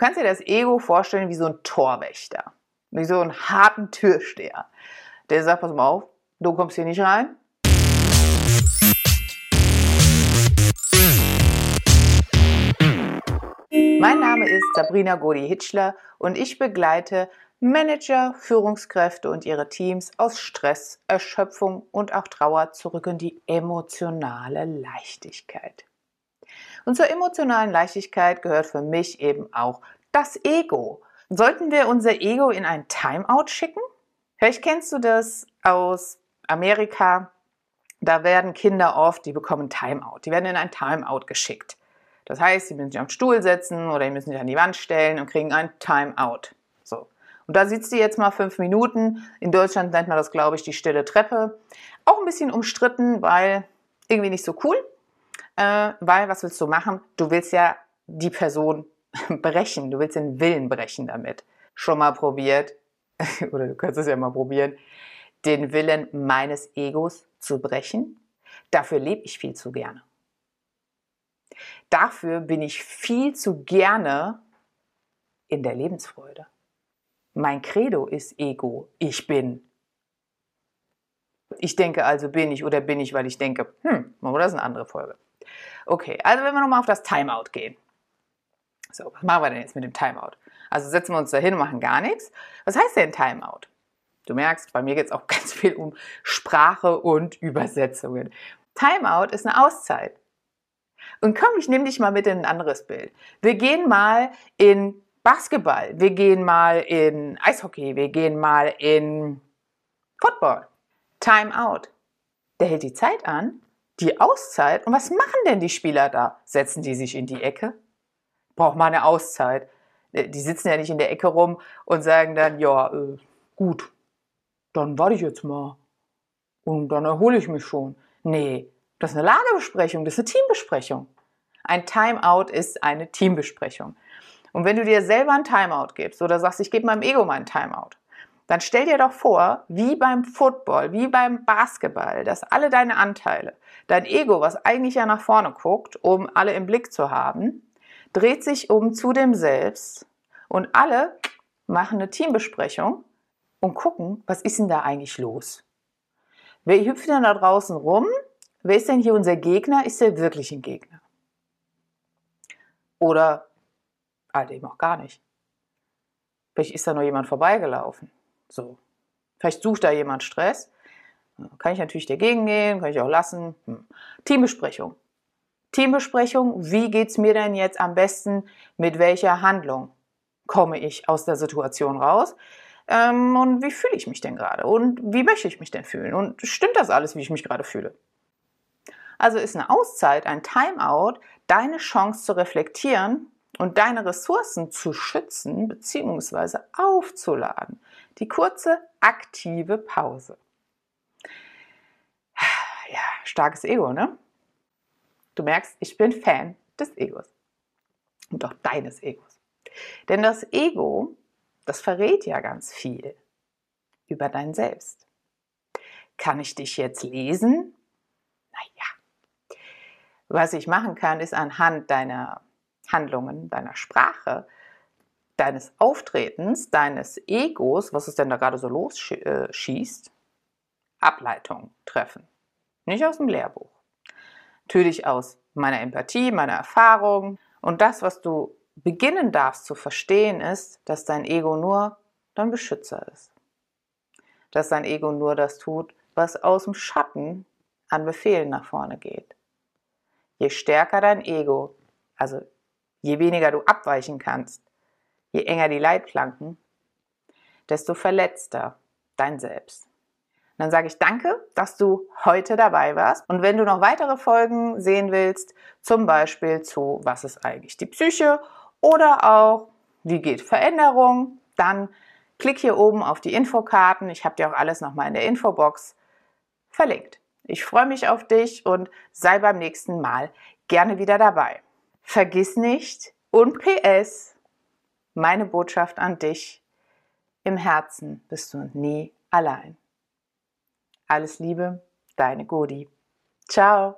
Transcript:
kannst dir das Ego vorstellen wie so ein Torwächter, wie so einen harten Türsteher. Der sagt, pass mal auf, du kommst hier nicht rein. Mein Name ist Sabrina Godi-Hitschler und ich begleite Manager, Führungskräfte und ihre Teams aus Stress, Erschöpfung und auch Trauer zurück in die emotionale Leichtigkeit. Und zur emotionalen Leichtigkeit gehört für mich eben auch das Ego. Sollten wir unser Ego in ein Timeout schicken? Vielleicht kennst du das aus Amerika. Da werden Kinder oft, die bekommen Timeout. Die werden in ein Timeout geschickt. Das heißt, sie müssen sich am Stuhl setzen oder sie müssen sich an die Wand stellen und kriegen ein Timeout. So. Und da sitzt du jetzt mal fünf Minuten. In Deutschland nennt man das, glaube ich, die stille Treppe. Auch ein bisschen umstritten, weil irgendwie nicht so cool äh, weil was willst du machen? Du willst ja die Person brechen, du willst den Willen brechen damit. Schon mal probiert, oder du kannst es ja mal probieren, den Willen meines Egos zu brechen? Dafür lebe ich viel zu gerne. Dafür bin ich viel zu gerne in der Lebensfreude. Mein Credo ist Ego, ich bin. Ich denke also bin ich oder bin ich, weil ich denke, hm, das ist eine andere Folge. Okay, also wenn wir nochmal auf das Timeout gehen. So, was machen wir denn jetzt mit dem Timeout? Also setzen wir uns da hin und machen gar nichts. Was heißt denn Timeout? Du merkst, bei mir geht es auch ganz viel um Sprache und Übersetzungen. Timeout ist eine Auszeit. Und komm, ich nehme dich mal mit in ein anderes Bild. Wir gehen mal in Basketball, wir gehen mal in Eishockey, wir gehen mal in Football. Timeout. Der hält die Zeit an die Auszeit. Und was machen denn die Spieler da? Setzen die sich in die Ecke? Braucht mal eine Auszeit. Äh, die sitzen ja nicht in der Ecke rum und sagen dann, ja, äh, gut, dann warte ich jetzt mal. Und dann erhole ich mich schon. Nee, das ist eine Lagebesprechung, das ist eine Teambesprechung. Ein Timeout ist eine Teambesprechung. Und wenn du dir selber ein Timeout gibst oder sagst, ich gebe meinem Ego mal ein Timeout, dann stell dir doch vor, wie beim Football, wie beim Basketball, dass alle deine Anteile, dein Ego, was eigentlich ja nach vorne guckt, um alle im Blick zu haben, dreht sich um zu dem Selbst und alle machen eine Teambesprechung und gucken, was ist denn da eigentlich los? Wer hüpft denn da draußen rum? Wer ist denn hier unser Gegner? Ist der wirklich ein Gegner? Oder halt eben auch gar nicht. Vielleicht ist da noch jemand vorbeigelaufen. So. Vielleicht sucht da jemand Stress. Kann ich natürlich dagegen gehen, kann ich auch lassen. Hm. Teambesprechung. Teambesprechung, wie geht es mir denn jetzt am besten, mit welcher Handlung komme ich aus der Situation raus? Ähm, und wie fühle ich mich denn gerade? Und wie möchte ich mich denn fühlen? Und stimmt das alles, wie ich mich gerade fühle? Also ist eine Auszeit, ein Timeout, deine Chance zu reflektieren und deine Ressourcen zu schützen bzw. aufzuladen. Die kurze aktive Pause. Ja, starkes Ego, ne? Du merkst, ich bin Fan des Egos und auch deines Egos. Denn das Ego, das verrät ja ganz viel über dein Selbst. Kann ich dich jetzt lesen? Naja, was ich machen kann, ist anhand deiner Handlungen, deiner Sprache, deines Auftretens, deines Egos, was es denn da gerade so losschießt, äh, Ableitung treffen. Nicht aus dem Lehrbuch. Natürlich aus meiner Empathie, meiner Erfahrung. Und das, was du beginnen darfst zu verstehen, ist, dass dein Ego nur dein Beschützer ist. Dass dein Ego nur das tut, was aus dem Schatten an Befehlen nach vorne geht. Je stärker dein Ego, also Je weniger du abweichen kannst, je enger die Leitplanken, desto verletzter dein Selbst. Und dann sage ich danke, dass du heute dabei warst. Und wenn du noch weitere Folgen sehen willst, zum Beispiel zu Was ist eigentlich die Psyche oder auch Wie geht Veränderung, dann klick hier oben auf die Infokarten. Ich habe dir auch alles nochmal in der Infobox verlinkt. Ich freue mich auf dich und sei beim nächsten Mal gerne wieder dabei. Vergiss nicht und PS, meine Botschaft an dich. Im Herzen bist du nie allein. Alles Liebe, deine Godi. Ciao.